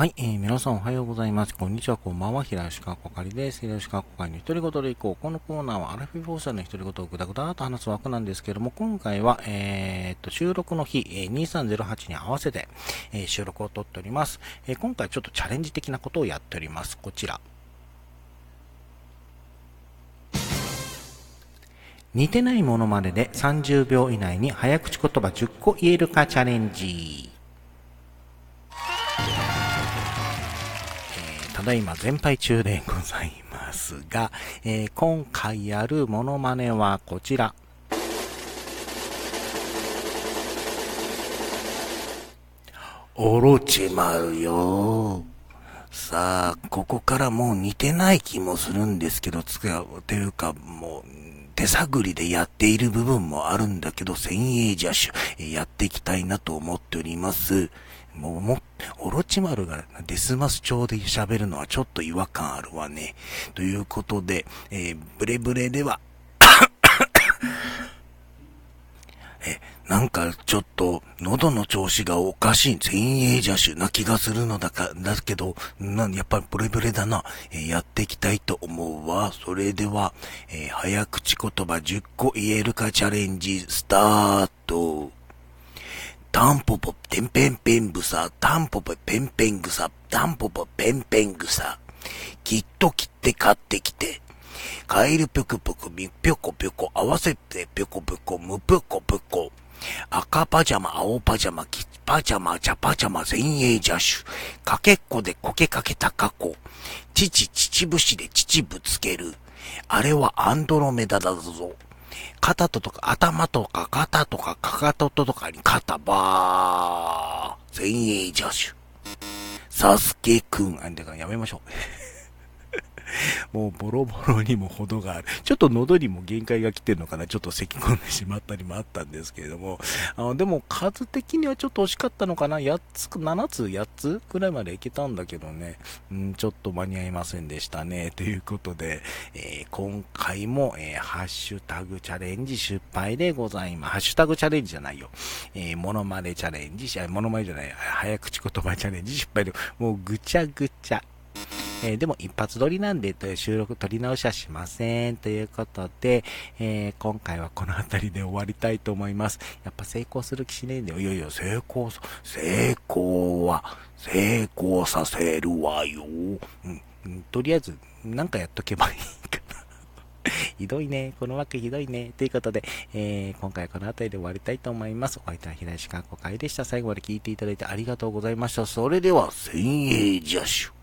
はい、えー、皆さんおはようございます。こんにちは、こんばんは。平吉川こかりです。平吉川こかりの独り言でいこう。このコーナーはアラフィフォーシャの独り言をぐだぐだと話す枠なんですけども、今回は、えー、っと、収録の日、えー、2308に合わせて、えー、収録を撮っております、えー。今回ちょっとチャレンジ的なことをやっております。こちら。似てないものまでで30秒以内に早口言葉10個言えるかチャレンジ。ただいま全敗中でございますが、えー、今回やるモノマネはこちら。おろちまうよ。さあ、ここからもう似てない気もするんですけど、つか、というか、もう、手探りでやっている部分もあるんだけど、先鋭邪手、やっていきたいなと思っております。もう、も、オロチマルがデスマス調で喋るのはちょっと違和感あるわね。ということで、えー、ブレブレでは え、なんかちょっと喉の調子がおかしい前衛邪手な気がするのだか、だけど、な、やっぱりブレブレだな。えー、やっていきたいと思うわ。それでは、えー、早口言葉10個言えるかチャレンジスタート。タンポポ、テンペンペンブサ、タンポポ、ペンペングサ、タンポポ、ペンペングサ。きっと切って買ってきて。カエルぴょこぴょこ、みぴょこぴょこ、合わせてぴょこぴょこ、むぴょこぴょこ。赤パジャマ、青パジャマ、キパジャマ、茶パジャマ、前衛邪手。かけっこでこけかけた過去。父、父節で父ぶつける。あれはアンドロメダだぞ。肩ととか、頭とか、肩とか、かかととかに肩ばー。前衛邪手。サスケくん。あ、だからやめましょう。もうボロボロにも程がある。ちょっと喉にも限界が来てるのかな。ちょっと咳込んでしまったりもあったんですけれども。あの、でも数的にはちょっと惜しかったのかな。8つ、7つ、8つくらいまでいけたんだけどね。うん、ちょっと間に合いませんでしたね。ということで、えー、今回も、えー、ハッシュタグチャレンジ失敗でございます。ハッシュタグチャレンジじゃないよ。えー、モノマネチャレンジ、モノマネじゃない、早口言葉チャレンジ失敗で、もうぐちゃぐちゃ。えー、でも一発撮りなんで、収録撮り直しはしません。ということで、えー、今回はこの辺りで終わりたいと思います。やっぱ成功する気しねえんだよ。いやいや、成功、成功は、成功させるわよ。うん、とりあえず、なんかやっとけばいいかな。ひどいね。この枠ひどいね。ということで、えー、今回はこの辺りで終わりたいと思います。お相手は平石川子会でした。最後まで聞いていただいてありがとうございました。それでは、千円邪手。